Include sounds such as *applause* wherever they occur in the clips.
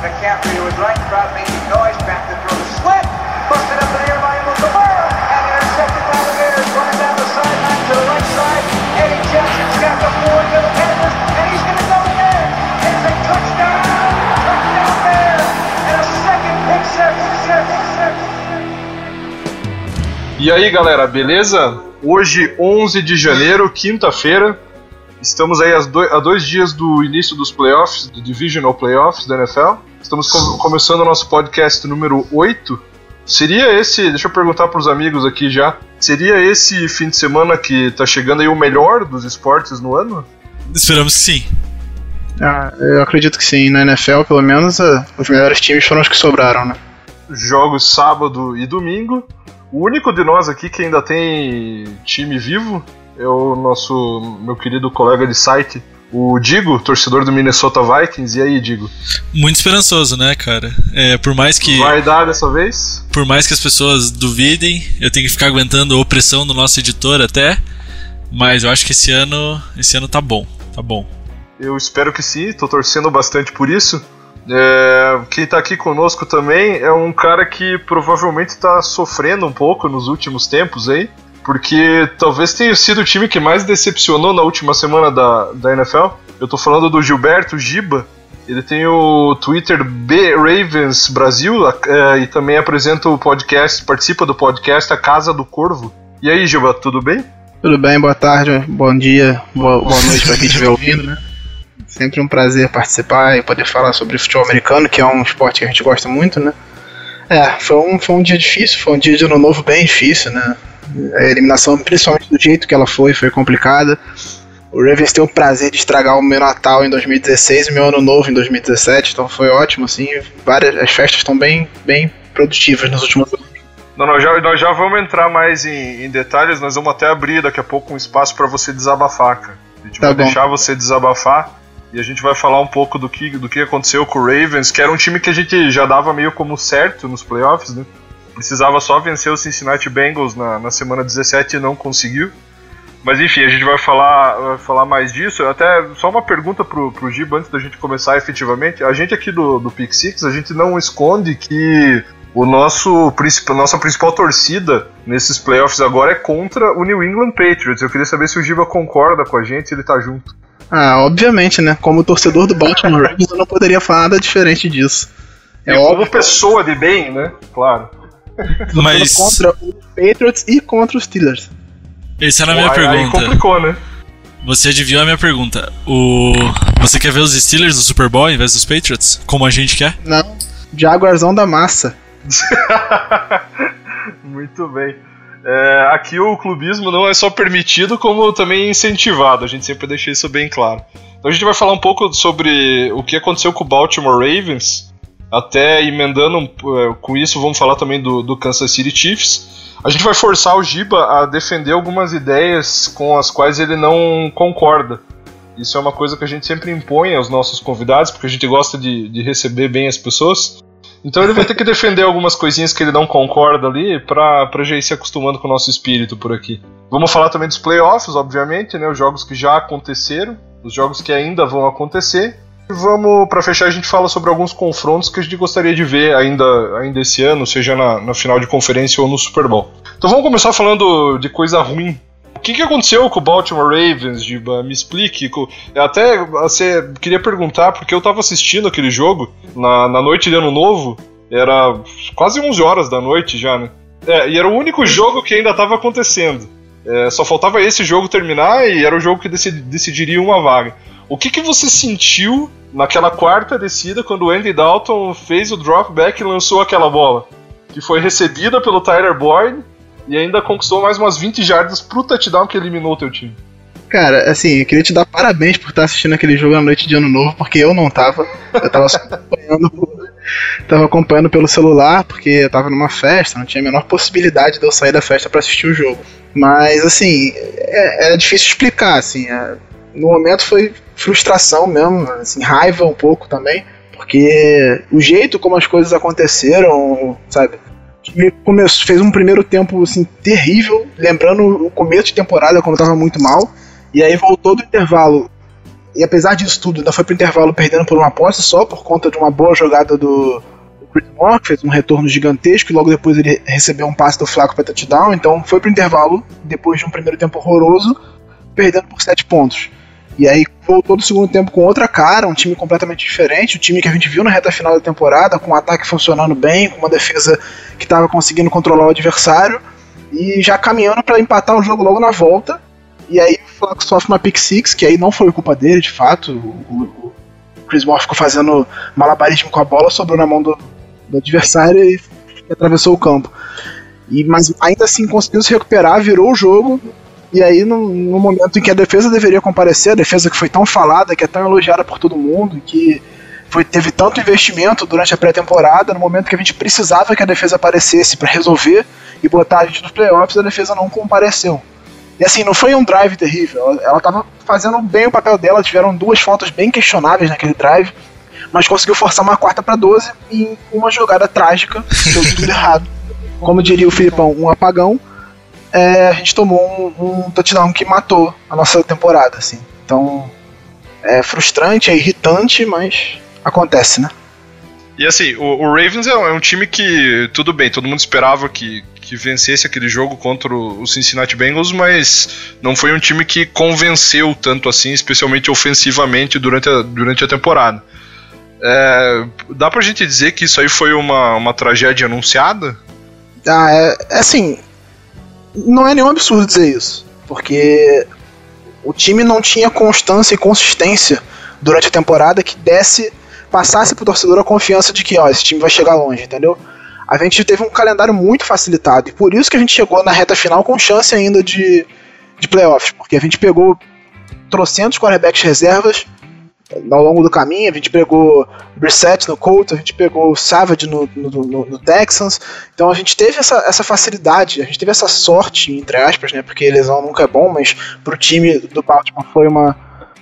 McCaffrey his right, crowd making noise, back to throw the slit, busted up the air by Kamara, and intercepted by the Bears, running down the sideline to the right side. Eddie Jackson's got the four to the Panthers, and he's going to go again. It's a touchdown, touchdown Bears, and a second pick six, six, six. E aí galera, beleza? Hoje, 11 de janeiro, quinta-feira, estamos aí a dois, a dois dias do início dos playoffs, do Divisional Playoffs da NFL. Estamos com, começando o nosso podcast número 8. Seria esse, deixa eu perguntar para os amigos aqui já, seria esse fim de semana que tá chegando aí o melhor dos esportes no ano? Esperamos que sim. Ah, eu acredito que sim. Na NFL, pelo menos, ah, os melhores times foram os que sobraram, né? Jogos sábado e domingo. O único de nós aqui que ainda tem time vivo é o nosso meu querido colega de site, o Digo, torcedor do Minnesota Vikings. E aí, Digo? Muito esperançoso, né, cara? É, por mais que Vai dar dessa vez? por mais que as pessoas duvidem, eu tenho que ficar aguentando a opressão do nosso editor até, mas eu acho que esse ano, esse ano tá bom, tá bom. Eu espero que sim, tô torcendo bastante por isso. É, quem tá aqui conosco também é um cara que provavelmente tá sofrendo um pouco nos últimos tempos aí, porque talvez tenha sido o time que mais decepcionou na última semana da, da NFL. Eu tô falando do Gilberto Giba. Ele tem o Twitter B Ravens Brasil é, e também apresenta o podcast, participa do podcast A Casa do Corvo. E aí, Giba, tudo bem? Tudo bem, boa tarde, bom dia, boa, boa noite pra quem estiver ouvindo, né? Sempre um prazer participar e poder falar sobre futebol americano, que é um esporte que a gente gosta muito, né? É, foi um, foi um dia difícil, foi um dia de ano novo bem difícil, né? A eliminação, principalmente do jeito que ela foi, foi complicada. O Ravens tem o prazer de estragar o meu Natal em 2016 e meu Ano Novo em 2017, então foi ótimo, assim. Várias, as festas estão bem, bem produtivas nos últimos anos. Não, nós já, nós já vamos entrar mais em, em detalhes, nós vamos até abrir daqui a pouco um espaço para você desabafar, cara. A gente Tá vai bom. deixar você desabafar e a gente vai falar um pouco do que, do que aconteceu com o Ravens, que era um time que a gente já dava meio como certo nos playoffs, né? Precisava só vencer o Cincinnati Bengals na, na semana 17 e não conseguiu. Mas enfim, a gente vai falar, vai falar mais disso. Até só uma pergunta pro, pro Giba antes da gente começar efetivamente. A gente aqui do, do Pick Six, a gente não esconde que o nosso principal, nossa principal torcida nesses playoffs agora é contra o New England Patriots. Eu queria saber se o Giba concorda com a gente, ele tá junto. Ah, obviamente, né? Como torcedor do Baltimore Ravens, eu não poderia falar nada diferente disso. É e como óbvio pessoa de bem, né? Claro. Mas contra os Patriots e contra os Steelers. essa era a minha aí, aí pergunta. complicou, né? Você adivinhou a minha pergunta. O você quer ver os Steelers no Super Bowl ao invés dos Patriots, como a gente quer? Não, Jaguarzão da massa. *laughs* Muito bem. É, aqui o clubismo não é só permitido, como também incentivado. A gente sempre deixa isso bem claro. Então a gente vai falar um pouco sobre o que aconteceu com o Baltimore Ravens. Até emendando é, com isso, vamos falar também do, do Kansas City Chiefs. A gente vai forçar o Giba a defender algumas ideias com as quais ele não concorda. Isso é uma coisa que a gente sempre impõe aos nossos convidados, porque a gente gosta de, de receber bem as pessoas. Então ele vai ter que defender algumas coisinhas que ele não concorda ali pra, pra já ir se acostumando com o nosso espírito por aqui. Vamos falar também dos playoffs, obviamente, né? Os jogos que já aconteceram, os jogos que ainda vão acontecer. Vamos, pra fechar, a gente fala sobre alguns confrontos que a gente gostaria de ver ainda, ainda esse ano, seja na, na final de conferência ou no Super Bowl. Então vamos começar falando de coisa ruim. O que, que aconteceu com o Baltimore Ravens, Giba? Me explique. Eu Até você queria perguntar, porque eu tava assistindo aquele jogo na, na noite de ano novo, era quase 11 horas da noite já, né? É, e era o único jogo que ainda tava acontecendo. É, só faltava esse jogo terminar e era o jogo que decidi- decidiria uma vaga. O que, que você sentiu naquela quarta descida quando o Andy Dalton fez o drop back e lançou aquela bola? Que foi recebida pelo Tyler Boyd e ainda conquistou mais umas 20 jardas pro touchdown que eliminou o teu time. Cara, assim, eu queria te dar parabéns por estar assistindo aquele jogo na noite de ano novo, porque eu não tava. Eu tava acompanhando *laughs* Tava acompanhando pelo celular, porque eu tava numa festa, não tinha a menor possibilidade de eu sair da festa pra assistir o jogo. Mas, assim, é, é difícil explicar, assim. é- no momento foi frustração mesmo, assim, raiva um pouco também, porque o jeito como as coisas aconteceram, sabe? Começou, fez um primeiro tempo assim, terrível, lembrando o começo de temporada quando tava muito mal, e aí voltou do intervalo e apesar disso tudo, ainda foi pro intervalo perdendo por uma posse só, por conta de uma boa jogada do, Chris Moore, fez um retorno gigantesco, e logo depois ele recebeu um passe do Flaco para touchdown, então foi pro intervalo, depois de um primeiro tempo horroroso, perdendo por 7 pontos. E aí voltou do segundo tempo com outra cara, um time completamente diferente, o time que a gente viu na reta final da temporada, com o ataque funcionando bem, com uma defesa que estava conseguindo controlar o adversário, e já caminhando para empatar o jogo logo na volta. E aí o Flaco sofre uma pick six, que aí não foi culpa dele, de fato. O, o Chris Moore ficou fazendo malabarismo com a bola, sobrou na mão do, do adversário e atravessou o campo. E, mas ainda assim conseguiu se recuperar, virou o jogo e aí, no, no, momento em que a defesa deveria comparecer, a defesa que foi tão falada, que é tão elogiada por todo mundo, que foi, teve tanto investimento durante a pré-temporada, no momento que a gente precisava que a defesa aparecesse para resolver e botar a gente nos playoffs, a defesa não compareceu. E assim, não foi um drive terrível, ela estava fazendo bem o papel dela, tiveram duas faltas bem questionáveis naquele drive, mas conseguiu forçar uma quarta para 12 e uma jogada trágica, deu tudo *laughs* errado. Como diria o Filipão, um apagão é, a gente tomou um, um touchdown que matou a nossa temporada, assim. Então, é frustrante, é irritante, mas acontece, né? E assim, o, o Ravens é, é, um time que, tudo bem, todo mundo esperava que, que vencesse aquele jogo contra o, o Cincinnati Bengals, mas não foi um time que convenceu tanto assim, especialmente ofensivamente, durante a, durante a temporada. É, dá pra gente dizer que isso aí foi uma, uma tragédia anunciada? Ah, é, é assim, não é nenhum absurdo dizer isso, porque o time não tinha constância e consistência durante a temporada que desse, passasse pro torcedor a confiança de que, ó, esse time vai chegar longe, entendeu? A gente teve um calendário muito facilitado e por isso que a gente chegou na reta final com chance ainda de, de playoffs, porque a gente pegou trocentos quarterbacks reservas ao longo do caminho. A gente pegou Brissett no Colts, a gente pegou Savage no, no, no, no, Texans. Então a gente teve essa, essa facilidade, a gente teve essa sorte, entre aspas, né? Porque lesão nunca é bom, mas pro time do Baltimore foi uma,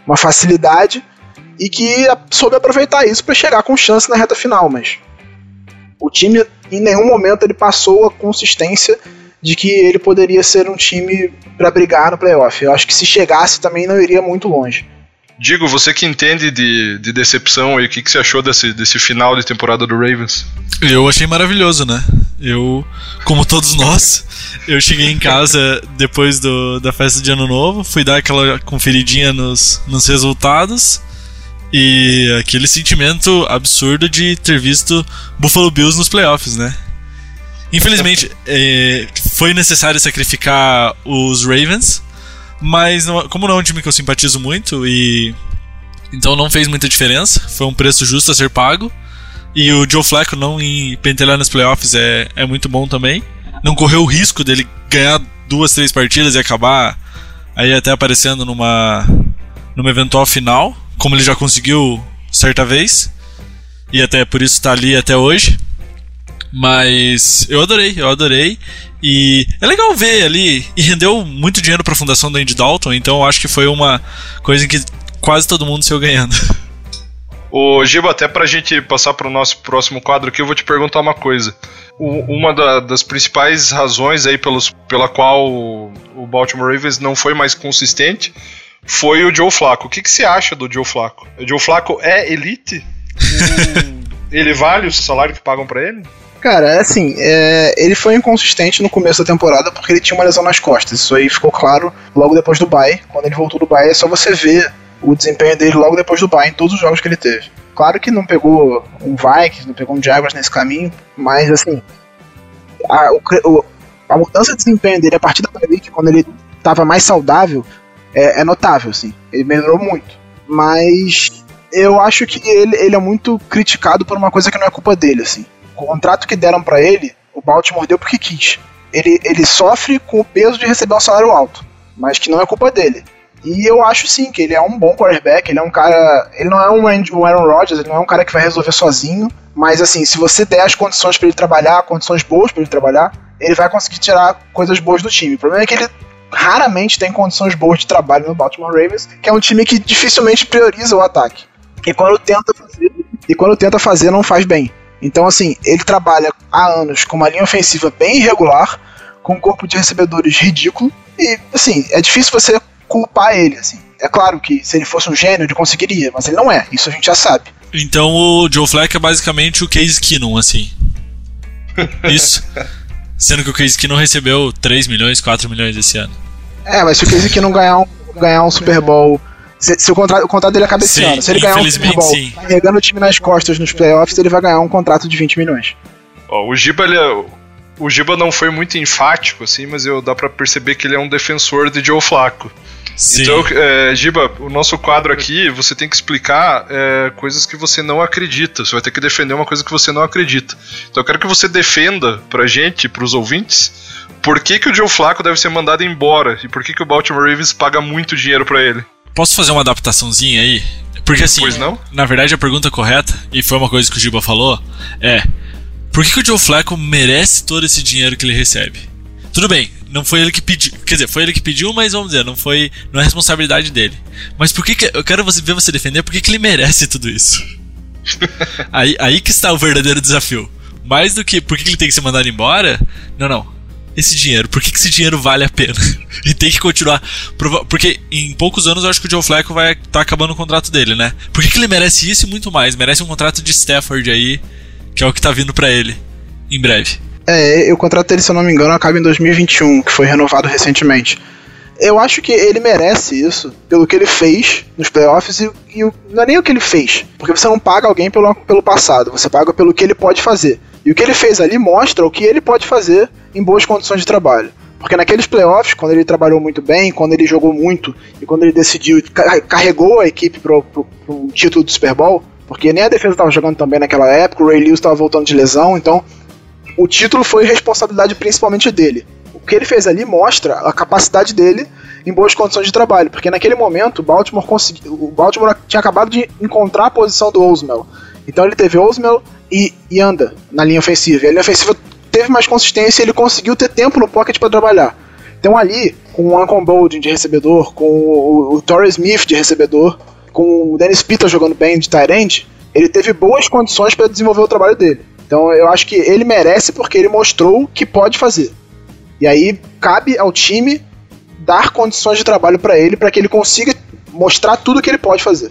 uma facilidade e que soube aproveitar isso para chegar com chance na reta final. Mas o time, em nenhum momento, ele passou a consistência de que ele poderia ser um time para brigar no playoff. Eu acho que se chegasse também não iria muito longe. Digo, você que entende de, de decepção, e o que, que você achou desse, desse final de temporada do Ravens? Eu achei maravilhoso, né? Eu, como todos nós, eu cheguei em casa depois do, da festa de Ano Novo, fui dar aquela conferidinha nos, nos resultados e aquele sentimento absurdo de ter visto Buffalo Bills nos playoffs, né? Infelizmente, é, foi necessário sacrificar os Ravens mas como não é um time que eu simpatizo muito e então não fez muita diferença, foi um preço justo a ser pago. E o Joe Flacco não ir pentelhar nos playoffs é, é muito bom também. Não correu o risco dele ganhar duas, três partidas e acabar aí até aparecendo numa numa eventual final, como ele já conseguiu certa vez. E até por isso está ali até hoje. Mas eu adorei, eu adorei. E é legal ver ali. E rendeu muito dinheiro para a fundação do Andy Dalton, então eu acho que foi uma coisa em que quase todo mundo saiu ganhando. Ô Giba, até pra gente passar pro nosso próximo quadro aqui, eu vou te perguntar uma coisa. O, uma da, das principais razões aí pelos, pela qual o, o Baltimore Ravens não foi mais consistente foi o Joe Flacco. O que, que você acha do Joe Flacco? O Joe Flacco é elite? *laughs* ele vale o salário que pagam para ele? Cara, é assim, é, ele foi inconsistente no começo da temporada porque ele tinha uma lesão nas costas. Isso aí ficou claro logo depois do bye. Quando ele voltou do bye, é só você ver o desempenho dele logo depois do bye em todos os jogos que ele teve. Claro que não pegou um Vikings, não pegou um Jaguars nesse caminho, mas assim, a, o, a mudança de desempenho dele a partir da bye quando ele estava mais saudável, é, é notável, assim. Ele melhorou muito. Mas eu acho que ele, ele é muito criticado por uma coisa que não é culpa dele, assim o contrato que deram para ele, o Baltimore deu porque quis. Ele, ele sofre com o peso de receber um salário alto, mas que não é culpa dele. E eu acho sim que ele é um bom quarterback, ele é um cara. Ele não é um Aaron Rodgers, ele não é um cara que vai resolver sozinho. Mas assim, se você der as condições para ele trabalhar, condições boas para ele trabalhar, ele vai conseguir tirar coisas boas do time. O problema é que ele raramente tem condições boas de trabalho no Baltimore Ravens, que é um time que dificilmente prioriza o ataque. E quando tenta fazer, e quando tenta fazer não faz bem. Então, assim, ele trabalha há anos com uma linha ofensiva bem irregular, com um corpo de recebedores ridículo, e, assim, é difícil você culpar ele, assim. é claro que se ele fosse um gênio, ele conseguiria, mas ele não é. Isso a gente já sabe. Então o Joe Fleck é basicamente o Case Keenum, assim. *laughs* Isso. Sendo que o Case Keenum recebeu 3 milhões, 4 milhões esse ano. É, mas se o Case Keenum ganhar um, ganhar um Super Bowl. Se, se o, contrato, o contrato dele acaba esse Sim, ano. Se ele ganhar um Super Bowl sim. carregando o time nas costas nos playoffs, ele vai ganhar um contrato de 20 milhões. Ó, o Giba, ele é- o Giba não foi muito enfático, assim, mas eu dá pra perceber que ele é um defensor de Joe Flaco. Sim. Então, é, Giba, o nosso quadro aqui, você tem que explicar é, coisas que você não acredita. Você vai ter que defender uma coisa que você não acredita. Então eu quero que você defenda pra gente, pros ouvintes, por que, que o Joe Flaco deve ser mandado embora e por que, que o Baltimore Ravens paga muito dinheiro pra ele. Posso fazer uma adaptaçãozinha aí? Porque assim, Pois não? na verdade a pergunta correta, e foi uma coisa que o Giba falou, é: por que, que o Joe Flacco merece todo esse dinheiro que ele recebe? Tudo bem, não foi ele que pediu, quer dizer, foi ele que pediu, mas vamos dizer, não foi, não é responsabilidade dele. Mas por que, que eu quero você ver você defender por que, que ele merece tudo isso? *laughs* aí, aí que está o verdadeiro desafio. Mais do que por que, que ele tem que ser mandado embora, não, não. Esse dinheiro, por que, que esse dinheiro vale a pena? *laughs* e tem que continuar. Porque em poucos anos eu acho que o Joe Flacco vai estar tá acabando o contrato dele, né? Por que, que ele merece isso e muito mais? Merece um contrato de Stafford aí, que é o que tá vindo pra ele em breve. É, o contrato dele, se eu não me engano, acaba em 2021, que foi renovado recentemente. Eu acho que ele merece isso pelo que ele fez nos playoffs e, e não é nem o que ele fez, porque você não paga alguém pelo, pelo passado, você paga pelo que ele pode fazer. E o que ele fez ali mostra o que ele pode fazer em boas condições de trabalho. Porque naqueles playoffs, quando ele trabalhou muito bem, quando ele jogou muito e quando ele decidiu, ca- carregou a equipe para um título do Super Bowl, porque nem a defesa estava jogando tão bem naquela época, o Ray Lewis estava voltando de lesão, então o título foi responsabilidade principalmente dele. O que ele fez ali mostra a capacidade dele em boas condições de trabalho, porque naquele momento o Baltimore conseguiu, o Baltimore tinha acabado de encontrar a posição do Osmel. Então ele teve Osmel e, e anda na linha ofensiva. E a linha ofensiva teve mais consistência e ele conseguiu ter tempo no pocket para trabalhar. Então ali, com o Ancon Boldin de recebedor, com o, o Torrey Smith de recebedor, com o Dennis Pitta jogando bem de tight ele teve boas condições para desenvolver o trabalho dele. Então eu acho que ele merece porque ele mostrou que pode fazer. E aí cabe ao time dar condições de trabalho para ele para que ele consiga mostrar tudo que ele pode fazer.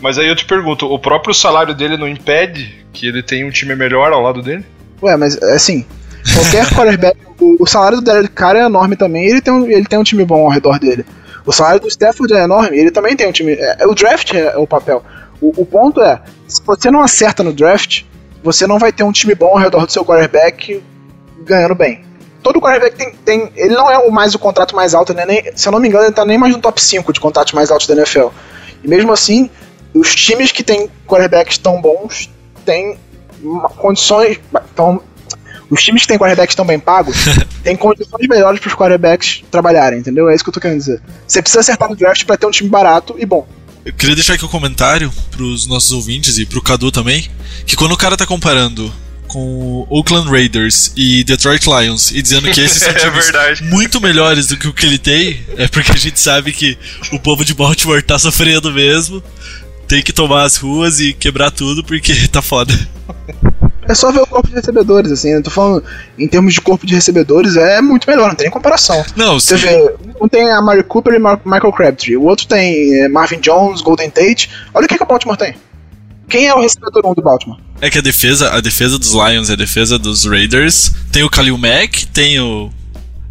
Mas aí eu te pergunto, o próprio salário dele não impede que ele tenha um time melhor ao lado dele? Ué, mas assim, qualquer quarterback, *laughs* o, o salário do Derek Carr é enorme também, ele tem, um, ele tem um time bom ao redor dele. O salário do Stafford é enorme, ele também tem um time. é- é- o draft é, é o papel. O, o ponto é, se você não acerta no draft, você não vai ter um time bom ao redor do seu quarterback ganhando bem. Todo quarterback tem, tem. Ele não é o mais o contrato mais alto, né? Nem, se eu não me engano, ele tá nem mais no top 5 de contratos mais altos da NFL. E mesmo assim, os times que têm quarterbacks tão bons têm condições. Tão, os times que têm quarterbacks tão bem pagos *laughs* têm condições melhores para os quarterbacks trabalharem, entendeu? É isso que eu tô querendo dizer. Você precisa acertar no draft para ter um time barato e bom. Eu queria deixar aqui um comentário pros nossos ouvintes e pro Cadu também, que quando o cara tá comparando com o Oakland Raiders e Detroit Lions e dizendo que esses *laughs* são É times verdade. muito melhores do que o que ele tem, é porque a gente sabe que o povo de Baltimore tá sofrendo mesmo, tem que tomar as ruas e quebrar tudo porque *laughs* tá foda. É só ver o corpo de recebedores, assim. Eu tô falando, em termos de corpo de recebedores, é muito melhor, não tem nem comparação. Não, Você sim. vê, um tem a Mari Cooper e Mar Michael Crabtree, o outro tem é, Marvin Jones, Golden Tate. Olha o que, que o Baltimore tem. Quem é o recebedor 1 do Baltimore? É que a defesa, a defesa dos Lions e a defesa dos Raiders tem o Khalil Mack, tem o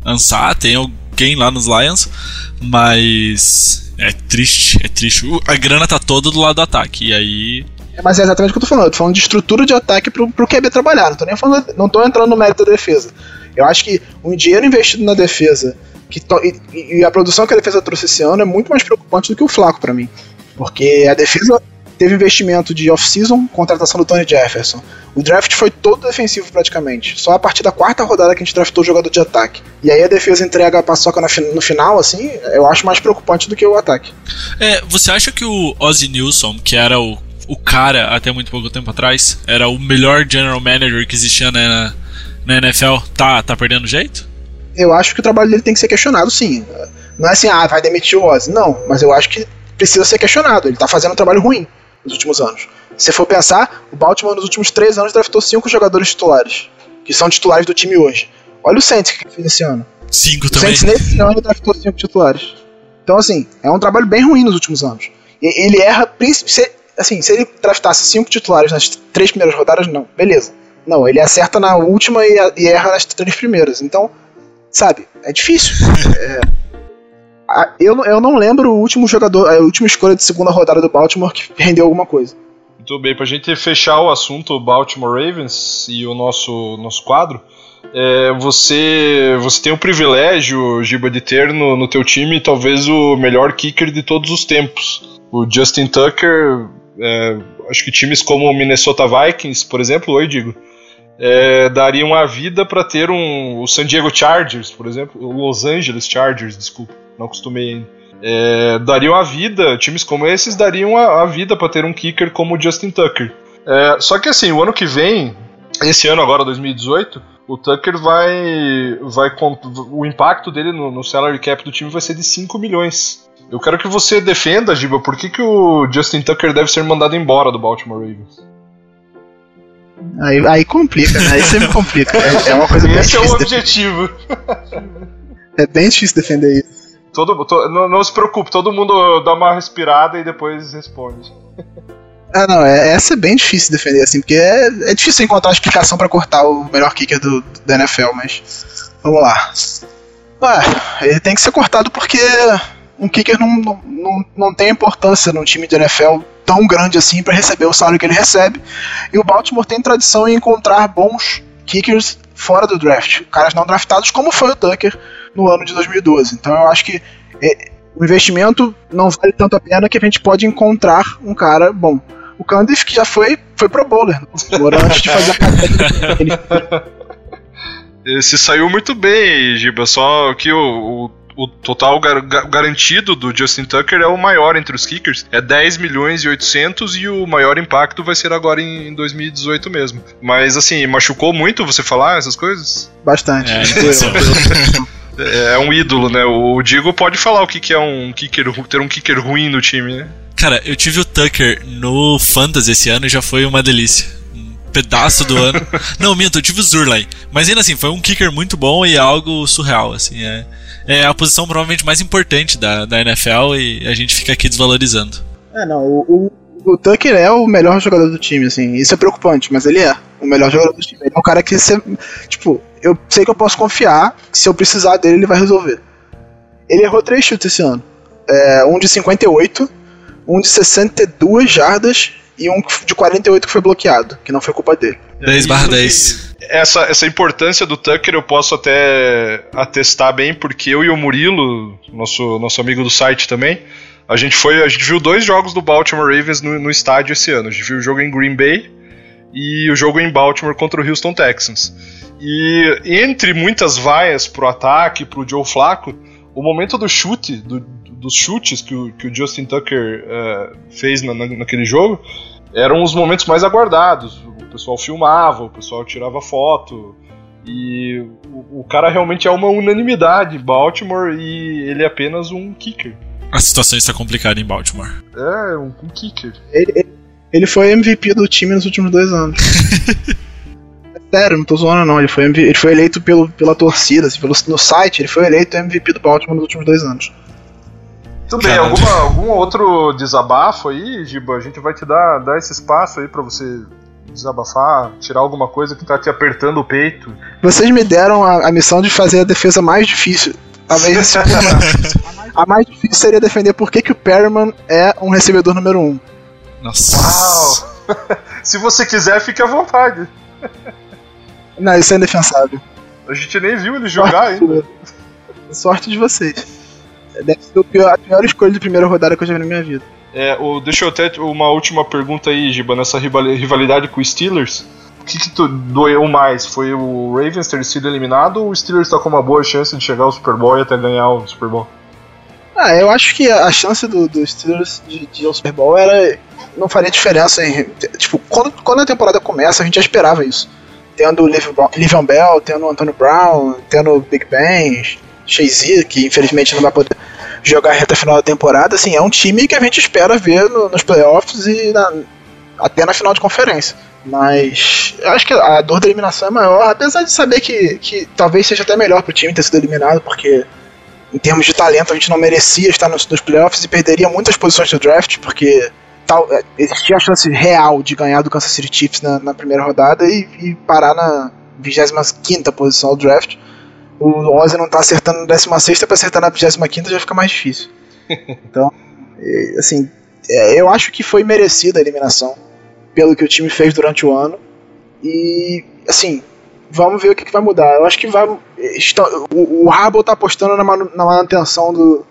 Ansah, tem alguém lá nos Lions, mas é triste, é triste. O- A grana tá toda do lado do ataque, e aí É, Mas é exatamente o que eu tô falando. Eu tô falando de estrutura de ataque pro, pro QB trabalhar. Não tô nem falando. Não tô entrando no mérito da defesa. Eu acho que um dinheiro investido na defesa que to- e, e- a produção que a defesa trouxe esse ano é muito mais preocupante do que o Flaco pra mim. Porque a defesa teve investimento de off-season, contratação do Tony Jefferson. O draft foi todo defensivo praticamente. Só a partir da quarta rodada que a gente draftou o jogador de ataque. E aí a defesa entrega a paçoca no final, assim, eu acho mais preocupante do que o ataque. É, você acha que o Ozzy Nilsson, que era o, o cara até muito pouco tempo atrás, era o melhor general manager que existia na, na NFL, tá, tá perdendo jeito? eu acho que o trabalho dele tem que ser questionado, sim. Não é assim, ah, vai demitir o Ozzy. Não, mas eu acho que precisa ser questionado. Ele tá fazendo um trabalho ruim nos últimos anos. Se você for pensar, o Baltimore nos últimos três anos draftou cinco jogadores titulares, que são titulares do time hoje. Olha o Saints que fez esse ano. Cinco O também. Saints nesse ano draftou cinco titulares. Então, assim, é um trabalho bem ruim nos últimos anos. E- Ele erra, se, assim, se ele draftasse cinco titulares nas três primeiras rodadas, não, beleza. Não, ele acerta na última e, erra nas três primeiras. Então, sabe, é difícil. *laughs* É, eu, não- eu não lembro o último jogador, a última escolha de segunda rodada do Baltimore que rendeu alguma coisa. Muito bem, pra gente fechar o assunto Baltimore Ravens e o nosso, nosso quadro, é, você, você tem o privilégio, Giba, de ter no, no teu time talvez o melhor kicker de todos os tempos. O Justin Tucker, é, acho que times como o Minnesota Vikings, por exemplo, oi, digo, é, dariam a vida para ter um, o San Diego Chargers, por exemplo, o Los Angeles Chargers, desculpa, não acostumei ainda. É, dariam a vida, times como esses dariam a, a vida para ter um kicker como o Justin Tucker. É, só que assim, o ano que vem, esse ano agora, 2018, o Tucker vai. vai o impacto dele no, no salary cap do time vai ser de 5 milhões. Eu quero que você defenda, Giba, por que, que o Justin Tucker deve ser mandado embora do Baltimore Ravens? Aí, aí complica, né? Aí sempre complica. *laughs* É, é uma coisa bem Esse é o objetivo. é bem difícil defender isso. Todo, to- não, não se preocupe, todo mundo dá uma respirada e depois responde. Ah, não, é, essa é bem difícil de defender, assim, porque é, é difícil encontrar uma explicação pra cortar o melhor kicker do, da NFL, mas. Vamos lá. Ah, ele tem que ser cortado porque um kicker não, não, não, não tem importância num time de NFL tão grande assim pra receber o salário que ele recebe. E o Baltimore tem tradição em encontrar bons kickers fora do draft, caras não draftados, como foi o Tucker no ano de 2012. Então eu acho que é, o investimento não vale tanto a pena que a gente pode encontrar um cara bom. O Candiff que já foi, foi pro bowler antes de fazer a carreira dele. Se saiu muito bem, Giba, só que o, o, o total gar- ga- garantido do Justin Tucker é o maior entre os kickers. É 10 milhões e 800 e o maior impacto vai ser agora em 2018 mesmo. Mas assim, machucou muito você falar essas coisas? Bastante. É. *laughs* É, é um ídolo, né? O Digo pode falar o que, que é um kicker, ter um kicker ruim no time, né? Cara, eu tive o Tucker no Fantasy esse ano e já foi uma delícia. Um pedaço do ano. *laughs* Não, minto, eu tive o Zurlai. Mas ainda assim, foi um kicker muito bom e algo surreal, assim. É, é a posição provavelmente mais importante da, da NFL e a gente fica aqui desvalorizando. É, não, o, o, o Tucker é o melhor jogador do time, assim. Isso é preocupante, mas ele é o melhor jogador do time. Ele é um cara que você. Tipo, eu sei que eu posso confiar que se eu precisar dele, ele vai resolver. Ele errou três chutes esse ano. É, um de 58, um de 62 jardas e um de 48 que foi bloqueado, que não foi culpa dele. 10 barra 10. Essa, essa importância do Tucker eu posso até atestar bem, porque eu e o Murilo, nosso, nosso amigo do site também, a gente foi. A gente viu dois jogos do Baltimore Ravens no, no estádio esse ano. A gente viu o jogo em Green Bay e o jogo em Baltimore contra o Houston Texans. E entre muitas vaias pro ataque, pro Joe Flacco, o momento do chute, do- dos chutes que o, que o Justin Tucker eh, fez na- na- naquele jogo, eram os momentos mais aguardados. O pessoal filmava, o pessoal tirava foto. E o, o cara realmente é uma unanimidade Baltimore e ele é apenas um kicker. A situação está complicada em Baltimore. É, um, um kicker. Ele, ele- foi MVP do time nos últimos dois anos. É *laughs* Sério, não tô zoando não. Ele foi, ele foi eleito pelo, pela torcida, assim, pelo, no site, ele foi eleito MVP do Baltimore nos últimos dois anos. Tudo bem, Caramba. alguma, algum outro desabafo aí, Giba? A gente vai te dar, dar esse espaço aí pra você desabafar, tirar alguma coisa que tá te apertando o peito. Vocês me deram a, a missão de fazer a defesa mais difícil. Talvez esse *laughs* A mais difícil seria defender por que, que o Perryman é um recebedor número um. Nossa. Uau! *laughs* Se você quiser, fique à vontade. Não, isso é indefensável. A gente nem viu ele jogar ainda. Sorte de vocês. Deve ser o pior- a pior escolha de primeira rodada que eu já vi na minha vida. É, o, deixa eu até uma última pergunta aí, Giba, nessa rivali- rivalidade com o Steelers. Que, que doeu mais? Foi o Ravens ter sido eliminado ou o Steelers tá com uma boa chance de chegar ao Super Bowl e até ganhar o Super Bowl? Ah, eu acho que a chance do, do Steelers de, de ir ao Super Bowl era. Não faria diferença em. Tipo, quando, quando a temporada começa, a gente já esperava isso. Tendo o Le'Veon Bell, tendo o Antonio Brown, tendo o Big Ben, Shazy, que infelizmente não vai poder jogar a reta final da temporada, assim, é um time que a gente espera ver no- nos playoffs e na- até na final de conferência. Mas eu acho que a dor da eliminação é maior, apesar de saber que, que talvez seja até melhor pro time ter sido eliminado, porque em termos de talento, a gente não merecia estar nos, nos playoffs e perderia muitas posições do draft, porque tal, é, existia a chance real de ganhar do Kansas City Chiefs na, na primeira rodada e, e, parar na 25 posição do draft. O Ozzy não tá acertando na 16 para acertar na 25 já fica mais difícil. *laughs* Então, assim, é, eu acho que foi merecida a eliminação pelo que o time fez durante o ano. E, assim, vamos ver o que, que vai mudar. Eu acho que vai. Está, o, o Harbaugh tá apostando na, manu, na manutenção do,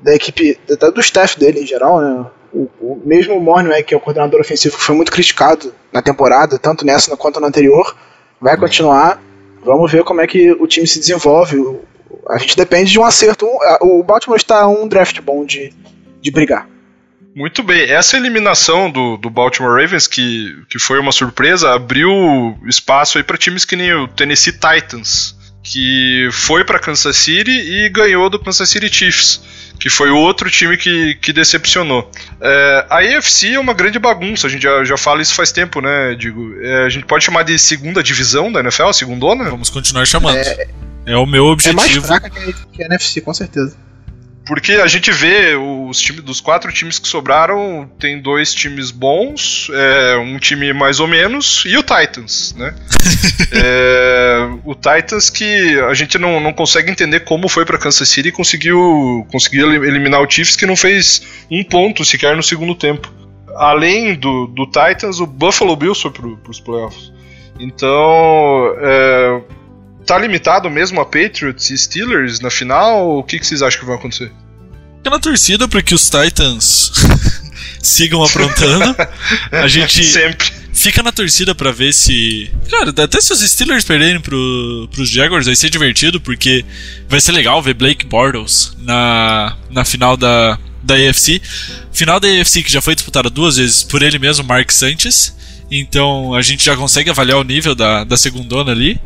da equipe, da, do staff dele em geral, né? O, o mesmo Mornweg, que é o coordenador ofensivo, que foi muito criticado na temporada, tanto nessa quanto na anterior, vai continuar. Vamos ver como é que o time se desenvolve. A gente depende de um acerto. O Baltimore está um draft bom de, de brigar. Muito bem, essa eliminação do, do Baltimore Ravens, que, que foi uma surpresa, abriu espaço aí para times que nem o Tennessee Titans, que foi para Kansas City e ganhou do Kansas City Chiefs, que foi o outro time que, que decepcionou. É, a AFC é uma grande bagunça, a gente já, já fala isso faz tempo, né? Digo, é, a gente pode chamar de segunda divisão da NFL, segundona? Vamos continuar chamando. É, é o meu objetivo. É mais fraca que a, que a NFC, com certeza. Porque a gente vê os times dos quatro times que sobraram, tem dois times bons, é, um time mais ou menos, e o Titans, né? *laughs* é, o Titans que a gente não, não consegue entender como foi para Kansas City e conseguiu, conseguiu eliminar o Chiefs que não fez um ponto sequer no segundo tempo. Além do, do Titans, o Buffalo Bills foi para os playoffs. Então, é, tá limitado mesmo a Patriots e Steelers na final? O que, que vocês acham que vai acontecer? Fica na torcida para que os Titans *laughs* sigam aprontando. A gente *laughs* sempre fica na torcida para ver se. Cara, até se os Steelers perderem pro, pros Jaguars vai ser divertido, porque vai ser legal ver Blake Bortles na, na final da, da AFC. Final da AFC que já foi disputada duas vezes por ele mesmo, Mark Sanchez. Então a gente já consegue avaliar o nível da, da segundona ali.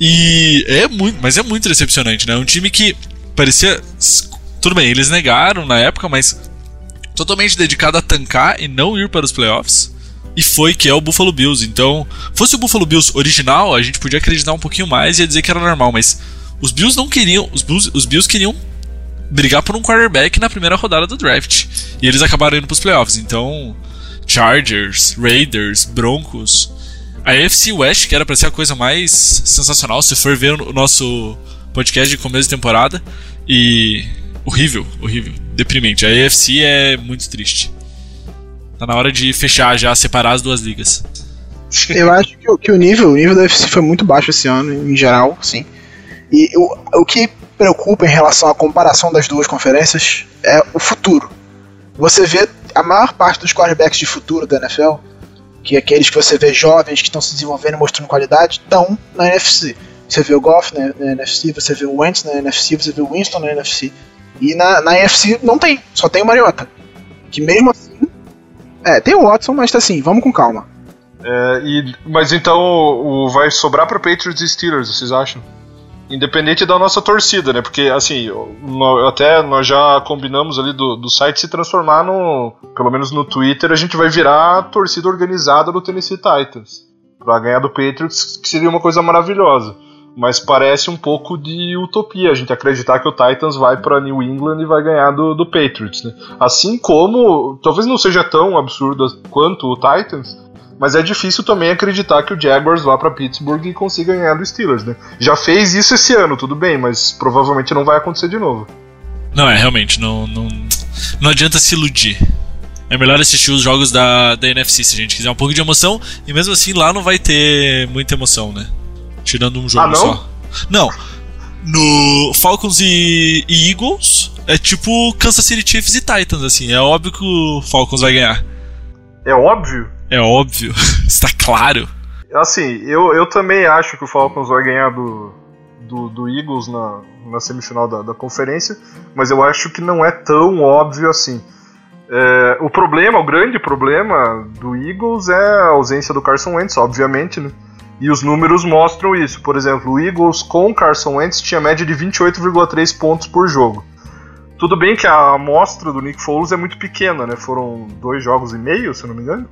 E é muito, mas é muito decepcionante, né? Um time que parecia. Tudo bem, eles negaram na época, mas totalmente dedicado a tancar e não ir para os playoffs. E foi que é o Buffalo Bills. Então, fosse o Buffalo Bills original, a gente podia acreditar um pouquinho mais e ia dizer que era normal, mas os Bills não queriam. Os Bills, os Bills queriam brigar por um quarterback na primeira rodada do draft. E eles acabaram indo para os playoffs. Então, Chargers, Raiders, Broncos a AFC West, que era pra ser a coisa mais sensacional, se for ver o nosso podcast de começo de temporada. E. horrível, horrível, deprimente. A AFC é muito triste. Tá na hora de fechar já, separar as duas ligas. Eu acho que, que o nível, o nível da UFC foi muito baixo esse ano, em geral, sim. E o, o que preocupa em relação à comparação das duas conferências é o futuro. Você vê a maior parte dos quarterbacks de futuro da NFL que aqueles que você vê jovens que estão se desenvolvendo mostrando qualidade estão na NFC. Você vê o Goff na, na, NFC, você vê o Wentz na NFC, você vê o Winston na NFC. E na, na NFC não tem, só tem o Mariota. Que mesmo assim. É, tem o Watson, mas tá assim, vamos com calma. É, e, mas então o, vai sobrar para Patriots e Steelers, vocês acham? independente da nossa torcida, né? Porque, assim, até nós já combinamos ali do, do site se transformar no. Pelo menos no Twitter, a gente vai virar a torcida organizada do Tennessee Titans. Pra ganhar do Patriots, que seria uma coisa maravilhosa. Mas parece um pouco de utopia a gente acreditar que o Titans vai para New England e vai ganhar do, do Patriots, né? Assim como, talvez não seja tão absurdo quanto o Titans, mas é difícil também acreditar que o Jaguars vá para Pittsburgh e consiga ganhar do Steelers, né? Já fez isso esse ano, tudo bem, mas provavelmente não vai acontecer de novo. Não, é, realmente, não, não, não adianta se iludir. É melhor assistir os jogos da, da NFC se a gente quiser um pouco de emoção, e mesmo assim lá não vai ter muita emoção, né? Tirando um jogo ah, não? só. Não. No Falcons e, e Eagles é tipo Kansas City Chiefs e Titans, assim. É óbvio que o Falcons vai ganhar. É óbvio? É óbvio. *laughs* Está claro. Assim, eu, eu também acho que o Falcons vai ganhar do, do, do Eagles na, na semifinal da, da conferência, mas eu acho que não é tão óbvio assim. É, o problema, o grande problema do Eagles é a ausência do Carson Wentz, obviamente, né? E os números mostram isso. Por exemplo, o Eagles com Carson Wentz tinha média de 28,3 pontos por jogo. Tudo bem que a amostra do Nick Foles é muito pequena, né? Foram dois jogos e meio, se eu não me engano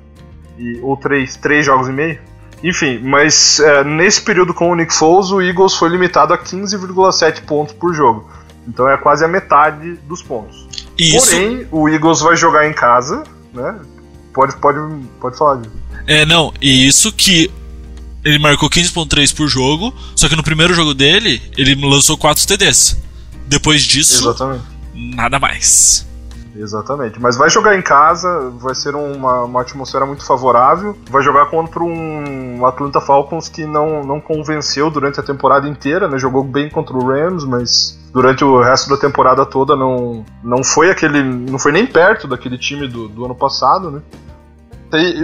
e, ou três, três jogos e meio. Enfim, mas é, nesse período com o Nick Foles, o Eagles foi limitado a 15,7 pontos por jogo. Então é quase a metade dos pontos. Isso, Porém, o Eagles vai jogar em casa, né? Pode, pode, pode falar, Diego. é, não, e isso que ele marcou 15.3 por jogo, só que no primeiro jogo dele, ele lançou 4 TDs. Depois disso, Exatamente. nada mais. Exatamente. Mas vai jogar em casa, vai ser uma, uma atmosfera muito favorável. Vai jogar contra um Atlanta Falcons que não, não convenceu durante a temporada inteira, né? Jogou bem contra o Rams, mas durante o resto da temporada toda não, não foi aquele. não foi nem perto daquele time do, do ano passado, né?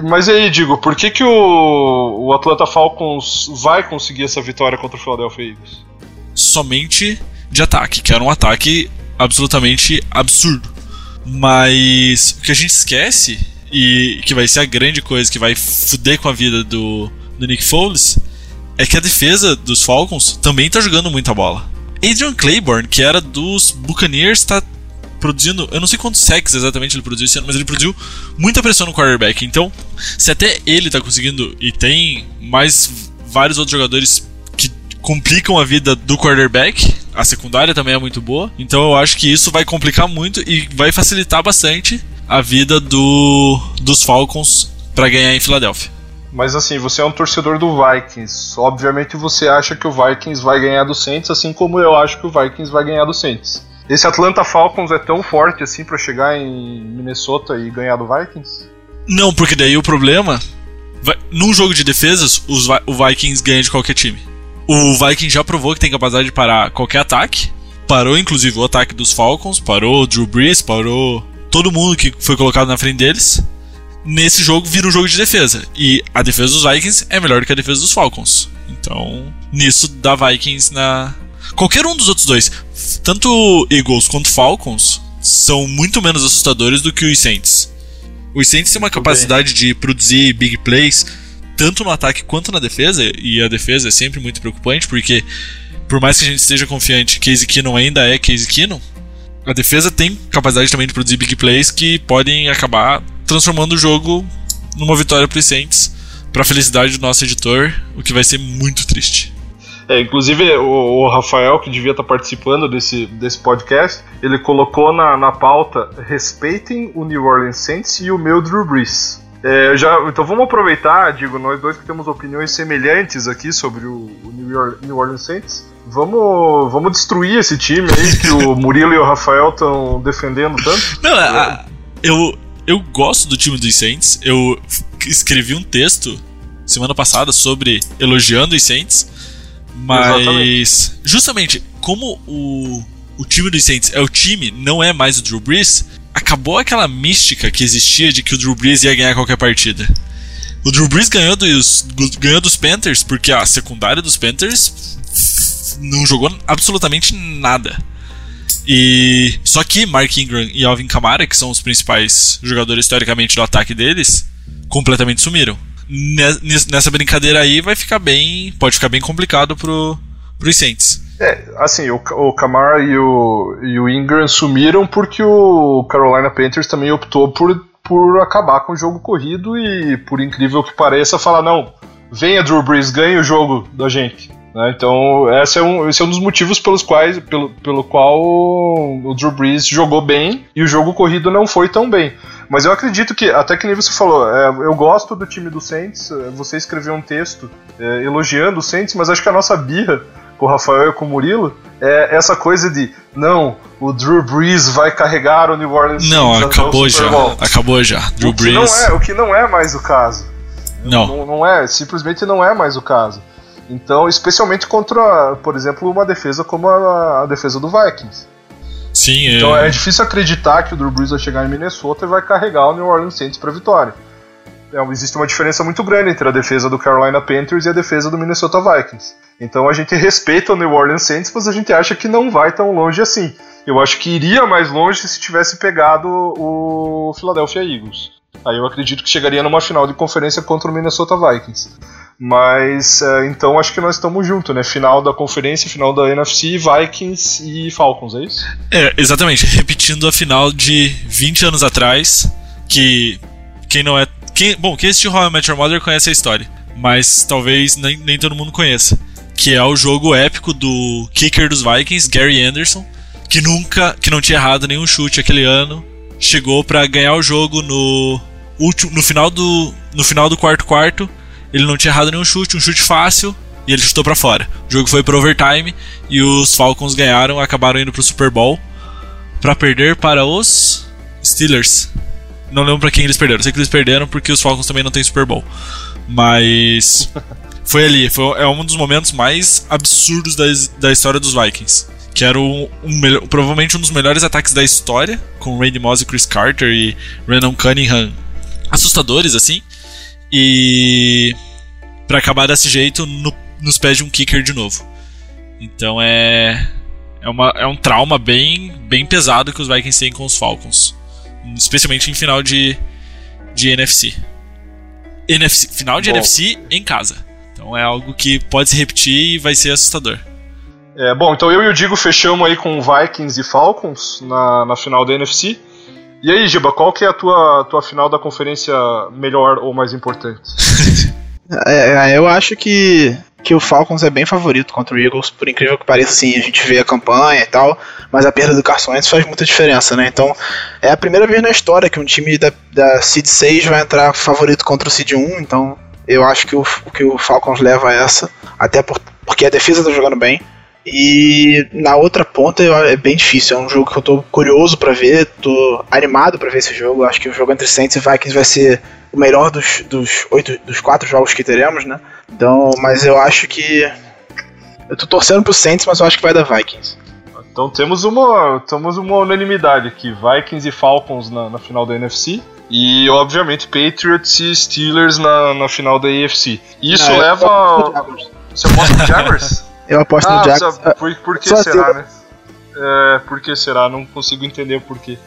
Mas aí, digo, por que, que o, o Atlanta Falcons vai conseguir essa vitória contra o Philadelphia Eagles? somente de ataque, que era um ataque absolutamente absurdo. Mas o que a gente esquece, e que vai ser a grande coisa que vai fuder com a vida do, do Nick Foles, é que a defesa dos Falcons também tá jogando muita bola. Adrian Claiborne, que era dos Buccaneers, tá produzindo, eu não sei quantos sacks exatamente ele produziu esse ano, mas ele produziu muita pressão no quarterback. Então, se até ele tá conseguindo, e tem mais vários outros jogadores que complicam a vida do quarterback, a secundária também é muito boa. Então eu acho que isso vai complicar muito e vai facilitar bastante a vida do dos Falcons para ganhar em Filadélfia. Mas assim, você é um torcedor do Vikings. Obviamente você acha que o Vikings vai ganhar do Saints, assim como eu acho que o Vikings vai ganhar do Saints. Esse Atlanta Falcons é tão forte assim pra chegar em Minnesota e ganhar do Vikings? Não, porque daí o problema vai, num jogo de defesas, os, o Vikings ganha de qualquer time. O Vikings já provou que tem capacidade de parar qualquer ataque. Parou inclusive o ataque dos Falcons, parou o Drew Brees, parou todo mundo que foi colocado na frente deles. Nesse jogo vira um jogo de defesa. E a defesa dos Vikings é melhor do que a defesa dos Falcons. Então, nisso dá Vikings na. Qualquer um dos outros dois, tanto Eagles quanto Falcons, são muito menos assustadores do que os Saints. Os Saints têm uma capacidade de produzir big plays tanto no ataque quanto na defesa, e a defesa é sempre muito preocupante, porque por mais que a gente esteja confiante que Casey Keenum ainda é Casey Keenum, a defesa tem capacidade também de produzir big plays que podem acabar transformando o jogo numa vitória para os Saints, para a felicidade do nosso editor, o que vai ser muito triste. É, inclusive o, o Rafael, que devia estar participando desse, desse podcast, ele colocou na, na pauta respeitem o New Orleans Saints e o meu Drew Brees. É, já, então vamos aproveitar, digo, nós dois que temos opiniões semelhantes aqui sobre o, o New, Or- New Orleans Saints. Vamos, vamos destruir esse time aí que o Murilo e o Rafael estão defendendo tanto. Não, a- eu, eu gosto do time dos Saints. Eu escrevi um texto semana passada sobre elogiando os Saints. Mas, Exatamente. justamente, como o, o time dos Saints é o time, não é mais o Drew Brees, acabou aquela mística que existia de que o Drew Brees ia ganhar qualquer partida. O Drew Brees ganhou dos, ganhou dos Panthers porque a secundária dos Panthers não jogou absolutamente nada. E só que Mark Ingram e Alvin Kamara, que são os principais jogadores historicamente do ataque deles, completamente sumiram. Nessa brincadeira aí vai ficar bem, pode ficar bem complicado pro pros Saints. É, assim, o, o Kamara e o, e o Ingram sumiram porque o Carolina Panthers também optou por, por acabar com o jogo corrido e, por incrível que pareça, falar: não, venha Drew Brees, ganhe o jogo da gente. Né? Então, esse é, um, esse é um dos motivos pelos quais, pelo, pelo qual o Drew Brees jogou bem e o jogo corrido não foi tão bem. Mas eu acredito que, até que nem você falou, é, eu gosto do time do Saints. é, Você escreveu um texto é, elogiando o Saints, mas acho que a nossa birra com o Rafael e com o Murilo é essa coisa de não, o Drew Brees vai carregar o New Orleans Não, Saints acabou já. Acabou já. Drew o que Brees. não é, o que não é mais o caso. Não. não, não é, simplesmente não é mais o caso. Então, especialmente contra, por exemplo, uma defesa como a, a defesa do Vikings. Sim, Então é, é difícil acreditar que o Drew Brees vai chegar em Minnesota e vai carregar o New Orleans Saints para vitória. É, existe uma diferença muito grande entre a defesa do Carolina Panthers e a defesa do Minnesota Vikings. Então a gente respeita o New Orleans Saints, mas a gente acha que não vai tão longe assim. Eu acho que iria mais longe se tivesse pegado o Philadelphia Eagles. Aí eu acredito que chegaria numa final de conferência contra o Minnesota Vikings. Mas é, então acho que nós estamos juntos, né? Final da conferência, final da NFC, Vikings e Falcons, é isso? é, exatamente. Repetindo a final de 20 anos atrás, que quem não é. Quem, bom, quem assistiu How I Your Mother conhece a história, mas talvez nem, nem todo mundo conheça. Que é o jogo épico do kicker dos Vikings, Gary Anderson, que nunca, que não tinha errado nenhum chute aquele ano, chegou para ganhar o jogo no último, no final do no final do quarto quarto. Ele não tinha errado nenhum chute, um chute fácil, e ele chutou para fora. O jogo foi pro overtime e os Falcons ganharam, acabaram indo pro Super Bowl para perder para os Steelers. Não lembro para quem eles perderam. Sei que eles perderam porque os Falcons também não têm Super Bowl. Mas *laughs* foi ali, foi, é um dos momentos mais absurdos da, da história dos Vikings. Que era um, um, provavelmente um dos melhores ataques da história, com Randy Moss e Chris Carter e Renan Cunningham assustadores, assim. E para acabar desse jeito no, nos pés de um kicker de novo. Então é é, uma, é um trauma bem, bem pesado que os Vikings têm com os Falcons. Especialmente em final de, de NFC. NFC final de Bom. NFC em casa. Então é algo que pode se repetir e vai ser assustador. É, bom, então eu e o Digo fechamos aí com Vikings e Falcons na, na final da NFC. E aí, Giba, qual que é a tua, tua final da conferência melhor ou mais importante? *laughs* é, é eu acho que que o Falcons é bem favorito contra o Eagles, por incrível que pareça, sim, a gente vê a campanha e tal, mas a perda do Carson Wentz faz muita diferença, né? Então, é a primeira vez na história que um time da, da Seed 6 vai entrar favorito contra o Seed 1, então eu acho que o, que o Falcons leva essa, até por, porque a defesa tá jogando bem. E na outra ponta é bem difícil, é um jogo que eu tô curioso para ver, tô animado para ver esse jogo. Acho que o jogo entre Saints e Vikings vai ser o melhor dos, dos, oito, dos quatro jogos que teremos, né? Então, mas eu acho que. Eu tô torcendo pro Saints, mas eu acho que vai dar Vikings. Então temos uma, temos uma unanimidade aqui: Vikings e Falcons na, na final da NFC. E, obviamente, Patriots e Steelers na, na final da AFC. Isso Não, leva. Você aposta no Jaguars? *laughs* Eu aposto ah, no Jaguars. Por, por que será, assim, né? É, por que será? Não consigo entender por quê.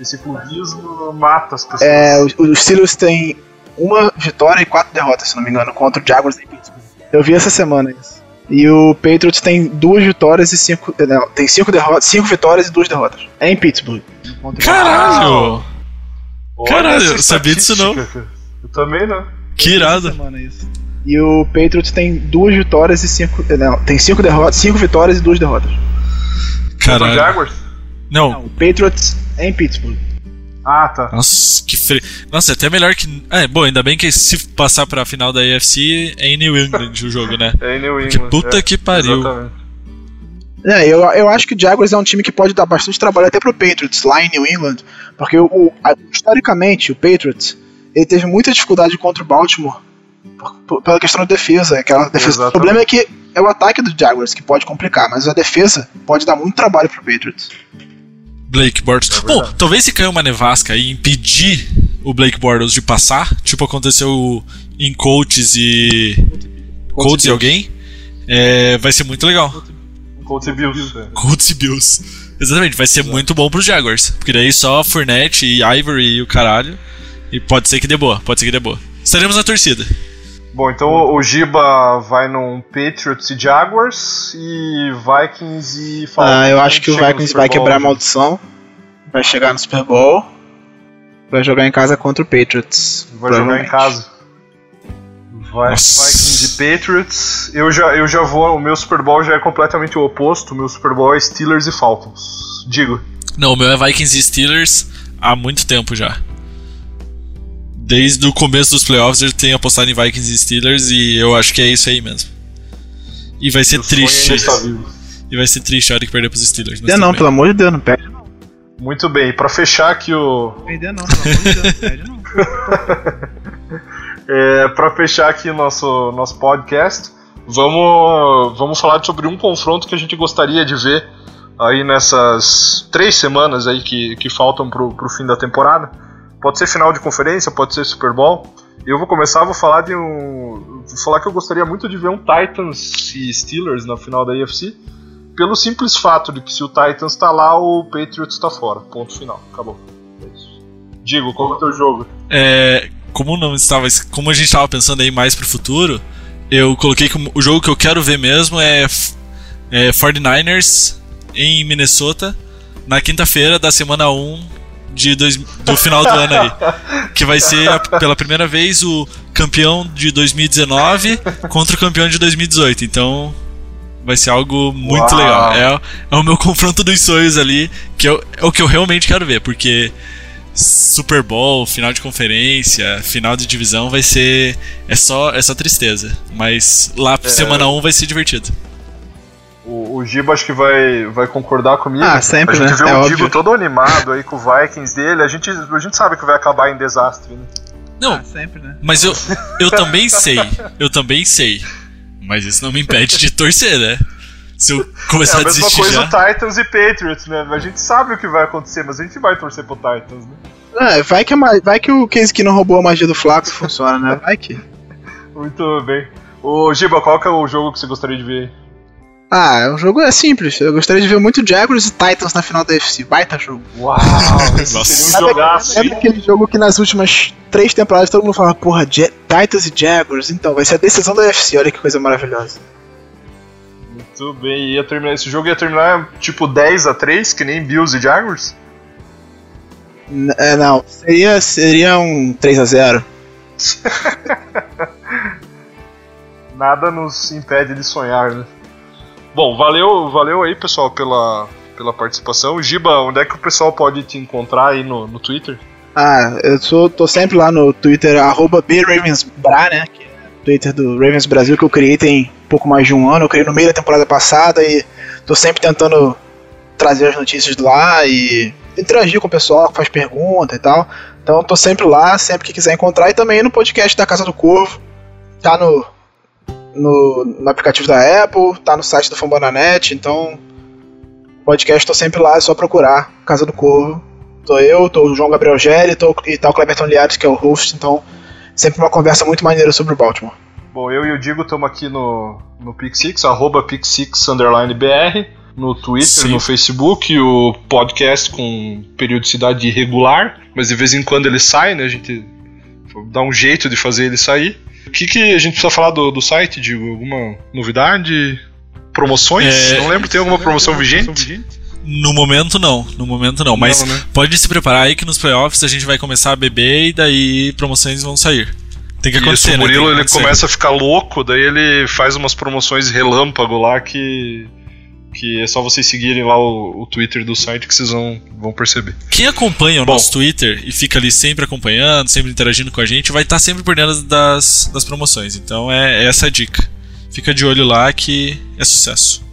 Esse clubismo mata as pessoas. É, os, os Steelers têm uma vitória e quatro derrotas, se não me engano, contra o Jaguars em Pittsburgh. Eu vi essa semana isso. E o Patriots tem duas vitórias e cinco. Não, tem cinco derrotas, cinco vitórias e duas derrotas. É em Pittsburgh. Caralho! Caralho, eu sabia disso não. Eu também não. Que irado. E o Patriots tem duas vitórias e cinco. Não, tem cinco derrotas, cinco vitórias e duas derrotas. Caralho. Jaguars? Não. não. O Patriots é em Pittsburgh. Ah, tá. Nossa, que frio. Nossa, é até melhor que. É, bom, ainda bem que se passar pra final da AFC é em New England o jogo, né? É em New England. Porque puta é, que pariu. Exatamente. É, eu, eu acho que o Jaguars é um time que pode dar bastante trabalho até pro Patriots lá em New England, porque o, a, historicamente o Patriots ele teve muita dificuldade contra o Baltimore por, pela questão da defesa. Aquela defesa. O problema é que é o ataque do Jaguars que pode complicar, mas a defesa pode dar muito trabalho pro Patriots. Blake Bortles. É Bom, talvez se cair uma nevasca e impedir o Blake Bortles de passar, tipo aconteceu em Colts e. Colts e alguém, é, vai ser muito legal. Colts e Bills. É. Colts e Bills. Exatamente, vai ser Exato. muito bom pros Jaguars. Porque daí só Fournette e Ivory e o caralho. E pode ser que dê boa, pode ser que dê boa. Estaremos na torcida. Bom, então o Giba vai num Patriots e Jaguars e Vikings e Falcons. Ah, eu acho que o Vikings vai quebrar a maldição. Vai chegar no Super Bowl. Vai jogar em casa contra o Patriots. Vai jogar em casa. Vai, Vikings e Patriots. Eu já, eu já vou. O meu Super Bowl já é completamente o oposto. O meu Super Bowl é Steelers e Falcons. Digo. Não, o meu é Vikings e Steelers há muito tempo já desde o começo dos playoffs ele tem apostado em Vikings e Steelers e eu acho que é isso aí mesmo. E vai ser triste. E vai ser triste a hora que perder pros Steelers. Não, não, pelo amor de Deus, não perde não. Muito bem, pra fechar aqui o. Perder não, pelo amor de Deus, não perde não. *laughs* é, pra fechar aqui o nosso, nosso podcast, vamos, vamos falar sobre um confronto que a gente gostaria de ver aí nessas três semanas aí que, que faltam pro, pro fim da temporada. Pode ser final de conferência, pode ser Super Bowl. Eu vou começar, vou falar de um. Vou falar que eu gostaria muito de ver um Titans e Steelers na final da AFC. Pelo simples fato de que se o Titans tá lá, o Patriots tá fora. Ponto final. Acabou. É isso. Digo, qual é o teu jogo? É. Como não estava. Como a gente estava pensando aí mais pro futuro, eu coloquei que o jogo que eu quero ver mesmo é, é 49ers em Minnesota na quinta-feira da semana 1 de dois, do final do ano aí. Que vai ser pela primeira vez o campeão de 2019 contra o campeão de 2018. Então vai ser algo muito Uau. legal. É, é o meu confronto dos sonhos ali, que eu, é o que eu realmente quero ver, porque Super Bowl, final de conferência, final de divisão vai ser. É só, é só tristeza. Mas lá É. semana 1 vai ser divertido. O, o Giba acho que vai, vai concordar comigo. Ah, sempre, A gente né? vê É o. Digo todo animado aí com o Vikings dele, a gente, a gente sabe que vai acabar em desastre, né? Não, sempre, né? mas eu, eu também sei. Eu também sei. Mas isso não me impede de torcer, né? Se eu É começar a a mesma desistir coisa já. o Titans e Patriots, né? A gente sabe o que vai acontecer, mas a gente vai torcer pro Titans, né? É, vai, que a vai que o Case que não roubou a magia do Flaco funciona, né? Vai que. *laughs* Muito bem. Ô, Giba, qual que é o jogo que você gostaria de ver Ah, o jogo é simples. Eu gostaria de ver muito Jaguars e Titans na final da UFC. Baita jogo. Uau, *laughs* Nossa. seria um jogaço. sabe aquele jogo que nas últimas três temporadas todo mundo fala, porra, Ja- Titans e Jaguars? Então, vai ser a decisão da UFC, olha que coisa maravilhosa. Muito bem, ia terminar, esse jogo ia terminar tipo 10 a 3 que nem Bills e Jaguars? N- é, não, seria, seria um 3x0. *laughs* Nada nos impede de sonhar, né? Bom, valeu, valeu aí, pessoal, pela, pela participação. Giba, onde é que o pessoal pode te encontrar aí no, no Twitter? Ah, eu sou, tô sempre lá no Twitter, arroba BRavensBra, né? Que é o Twitter do Ravens Brasil que eu criei tem pouco mais de um ano. Eu criei no meio da temporada passada e tô sempre tentando trazer as notícias lá e interagir com o pessoal que faz pergunta e tal. Então tô sempre lá, sempre que quiser encontrar. E também no podcast da Casa do Corvo. Tá no, no, no aplicativo da Apple, tá no site do Fambonanet. Então, podcast tô sempre lá, é só procurar Casa do Corvo. Tô eu, tô o João Gabriel Gelli tô, e tá o Cleberton Liares, que é o host, então sempre uma conversa muito maneira sobre o Baltimore. Bom, eu e o Digo estamos aqui no, no Pixix, arroba Pixix underline BR, no Twitter, Sim. no Facebook, o podcast com periodicidade irregular, mas de vez em quando ele sai, né? A gente dá um jeito de fazer ele sair. O que, que a gente precisa falar do, do site, Digo? Alguma novidade? Promoções? É, Não lembro, tem alguma promoção vigente? No momento não, no momento não. Mas Não, né? pode se preparar aí que nos playoffs a gente vai começar a beber e daí promoções vão sair. Tem que acontecer, Isso, o né? Murilo que ele começa a ficar louco, daí ele faz umas promoções relâmpago lá que. Que é só vocês seguirem lá o, o Twitter do site que vocês vão, vão perceber. Quem acompanha o Bom. nosso Twitter e fica ali sempre acompanhando, sempre interagindo com a gente, vai estar sempre por dentro das, das promoções. Então é, é essa a dica. Fica de olho lá que é sucesso.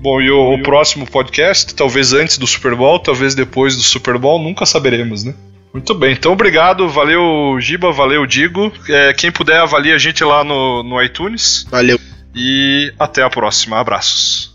Bom, e o, o próximo podcast, talvez antes do Super Bowl, talvez depois do Super Bowl, nunca saberemos, né? Muito bem, então obrigado, valeu Giba, valeu Digo. É, quem puder avalie a gente lá no, no iTunes Valeu. e até a próxima. Abraços.